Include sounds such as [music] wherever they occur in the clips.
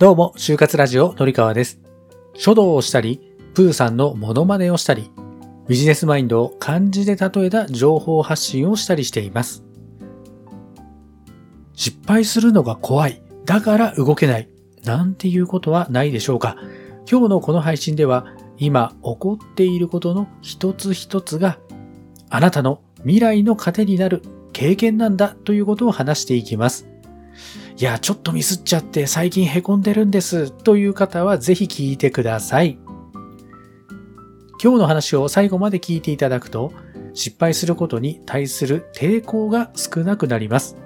どうも、就活ラジオのりかわです。書道をしたり、プーさんのモノマネをしたり、ビジネスマインドを漢字で例えた情報発信をしたりしています。失敗するのが怖い。だから動けない。なんていうことはないでしょうか。今日のこの配信では、今起こっていることの一つ一つが、あなたの未来の糧になる経験なんだということを話していきます。いや、ちょっとミスっちゃって最近凹んでるんですという方はぜひ聞いてください。今日の話を最後まで聞いていただくと、失敗することに対する抵抗が少なくなります。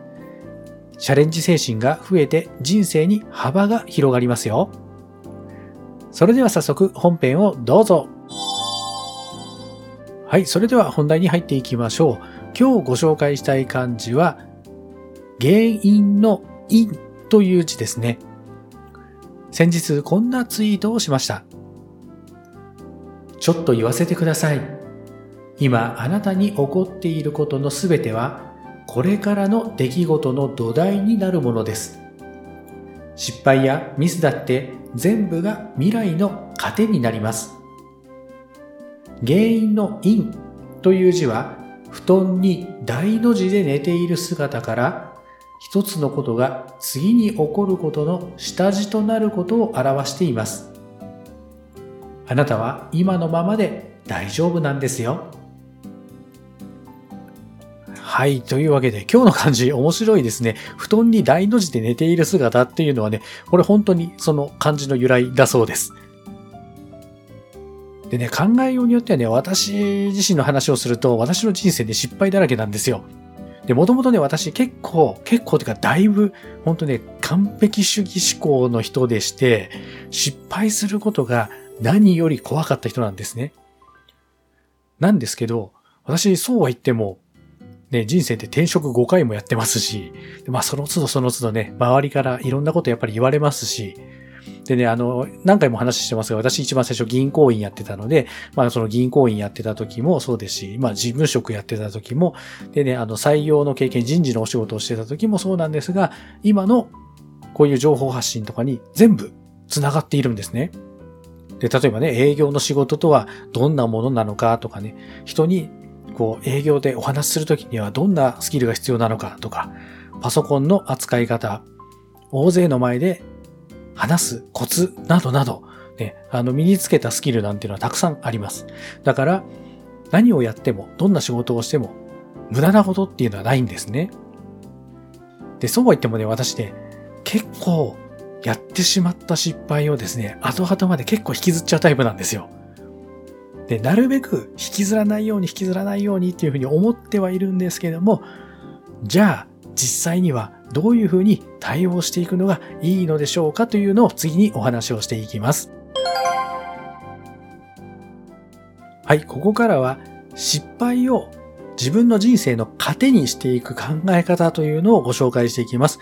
チャレンジ精神が増えて人生に幅が広がりますよ。それでは早速本編をどうぞ。はい、それでは本題に入っていきましょう。今日ご紹介したい漢字は、原因の因という字ですね。先日こんなツイートをしました。ちょっと言わせてください。今あなたに起こっていることのすべてはこれからの出来事の土台になるものです。失敗やミスだって全部が未来の糧になります。原因の因という字は布団に大の字で寝ている姿から一つのことが次に起こることの下地となることを表しています。あなたは今のままで大丈夫なんですよ。はい。というわけで、今日の漢字面白いですね。布団に大の字で寝ている姿っていうのはね、これ本当にその漢字の由来だそうです。でね、考えようによってはね、私自身の話をすると、私の人生で失敗だらけなんですよ。で、もともとね、私結構、結構てかだいぶ、本当ね、完璧主義思考の人でして、失敗することが何より怖かった人なんですね。なんですけど、私、そうは言っても、ね、人生って転職5回もやってますし、まあその都度その都度ね、周りからいろんなことやっぱり言われますし、でね、あの、何回も話してますが、私一番最初銀行員やってたので、まあその銀行員やってた時もそうですし、まあ事務職やってた時も、でね、あの採用の経験、人事のお仕事をしてた時もそうなんですが、今のこういう情報発信とかに全部繋がっているんですね。で、例えばね、営業の仕事とはどんなものなのかとかね、人にこう営業でお話しするときにはどんなスキルが必要なのかとか、パソコンの扱い方、大勢の前で話すコツなどなど、ね、あの身につけたスキルなんていうのはたくさんあります。だから何をやっても、どんな仕事をしても無駄なことっていうのはないんですね。で、そうは言ってもね、私ね、結構やってしまった失敗をですね、後々まで結構引きずっちゃうタイプなんですよ。で、なるべく引きずらないように引きずらないようにっていうふうに思ってはいるんですけども、じゃあ実際にはどういうふうに対応していくのがいいのでしょうかというのを次にお話をしていきます。はい、ここからは失敗を自分の人生の糧にしていく考え方というのをご紹介していきます。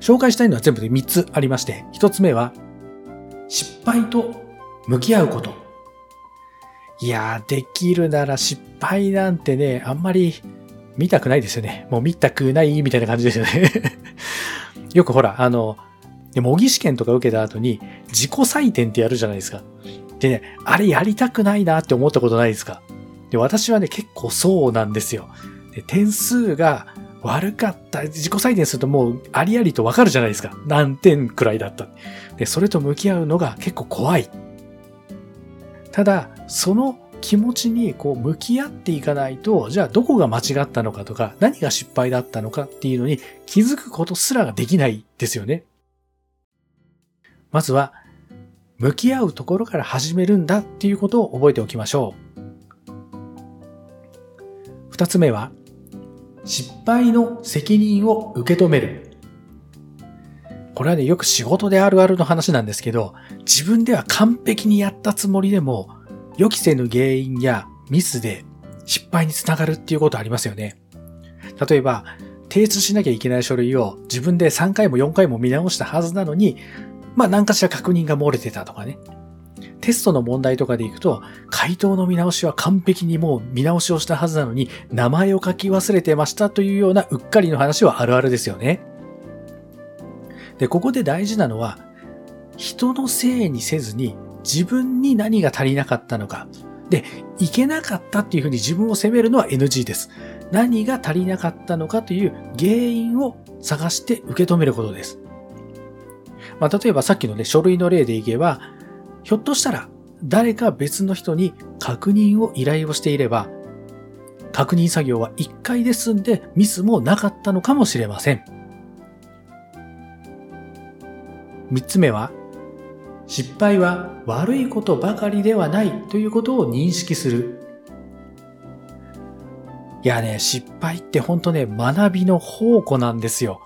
紹介したいのは全部で3つありまして、1つ目は失敗と向き合うこと。いやー、できるなら失敗なんてね、あんまり見たくないですよね。もう見たくないみたいな感じですよね [laughs] よくほら、あの、模擬試験とか受けた後に自己採点ってやるじゃないですか。でね、あれやりたくないなって思ったことないですかで、私はね、結構そうなんですよ。で点数が悪かった。自己採点するともうありありとわかるじゃないですか。何点くらいだった。で、それと向き合うのが結構怖い。ただ、その気持ちにこう向き合っていかないと、じゃあどこが間違ったのかとか、何が失敗だったのかっていうのに気づくことすらができないですよね。まずは、向き合うところから始めるんだっていうことを覚えておきましょう。二つ目は、失敗の責任を受け止める。これはね、よく仕事であるあるの話なんですけど、自分では完璧にやったつもりでも、予期せぬ原因やミスで失敗につながるっていうことありますよね。例えば、提出しなきゃいけない書類を自分で3回も4回も見直したはずなのに、まあ何かしら確認が漏れてたとかね。テストの問題とかでいくと、回答の見直しは完璧にもう見直しをしたはずなのに、名前を書き忘れてましたというようなうっかりの話はあるあるですよね。で、ここで大事なのは、人のせいにせずに自分に何が足りなかったのか。で、いけなかったっていうふうに自分を責めるのは NG です。何が足りなかったのかという原因を探して受け止めることです。まあ、例えばさっきのね、書類の例でいけば、ひょっとしたら誰か別の人に確認を依頼をしていれば、確認作業は1回で済んでミスもなかったのかもしれません。3つ目は、失敗は悪いことばかりではないということを認識する。いやね、失敗ってほんとね、学びの宝庫なんですよ。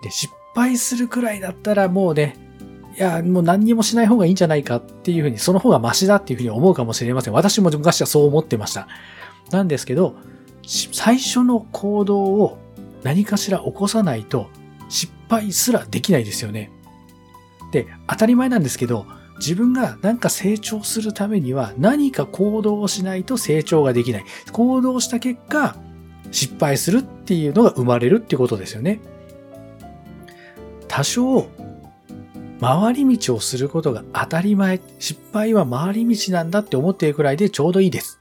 で、失敗するくらいだったらもうね、いや、もう何にもしない方がいいんじゃないかっていうふうに、その方がマシだっていうふうに思うかもしれません。私も昔はそう思ってました。なんですけど、最初の行動を何かしら起こさないと失敗すらできないですよね。で、当たり前なんですけど、自分が何か成長するためには何か行動をしないと成長ができない。行動した結果、失敗するっていうのが生まれるっていうことですよね。多少回り道をすることが当たり前、失敗は回り道なんだって思っているくらいでちょうどいいです。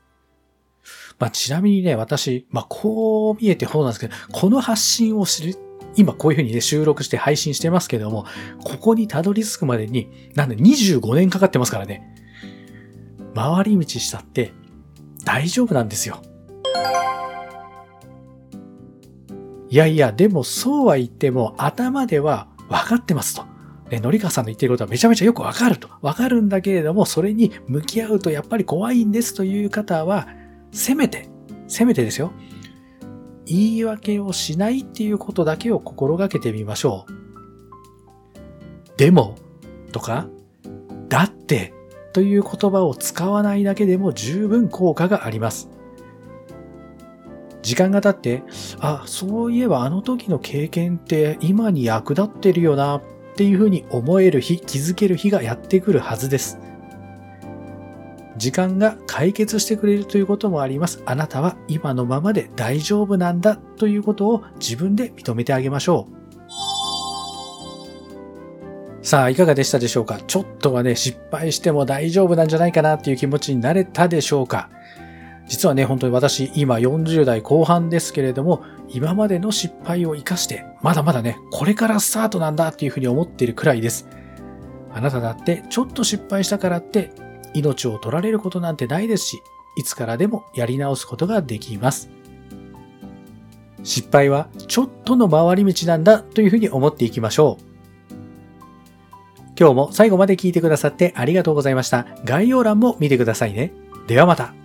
まあ、ちなみにね、私、まあ、こう見えてそうなんですけど、この発信をする、今こういうふうにね、収録して配信してますけども、ここにたどり着くまでに、なんで25年かかってますからね。回り道したって大丈夫なんですよ。いやいや、でもそうは言っても頭では分かってますと。ね、のりかさんの言ってることはめちゃめちゃよくわかると。わかるんだけれども、それに向き合うとやっぱり怖いんですという方は、せめて、せめてですよ。言い訳をしないっていうことだけを心がけてみましょう。でも、とか、だって、という言葉を使わないだけでも十分効果があります。時間が経って、あ、そういえばあの時の経験って今に役立ってるよなっていうふうに思える日、気づける日がやってくるはずです。時間が解決してくれるということもあります。あなたは今のままで大丈夫なんだということを自分で認めてあげましょう。さあ、いかがでしたでしょうか？ちょっとはね、失敗しても大丈夫なんじゃないかなっていう気持ちになれたでしょうか？実はね、本当に私、今40代後半ですけれども、今までの失敗を活かして、まだまだね、これからスタートなんだっていうふうに思っているくらいです。あなただってちょっと失敗したからって命を取られることなんてないですし、いつからでもやり直すことができます。失敗はちょっとの回り道なんだというふうに思っていきましょう。今日も最後まで聞いてくださってありがとうございました。概要欄も見てくださいね。ではまた。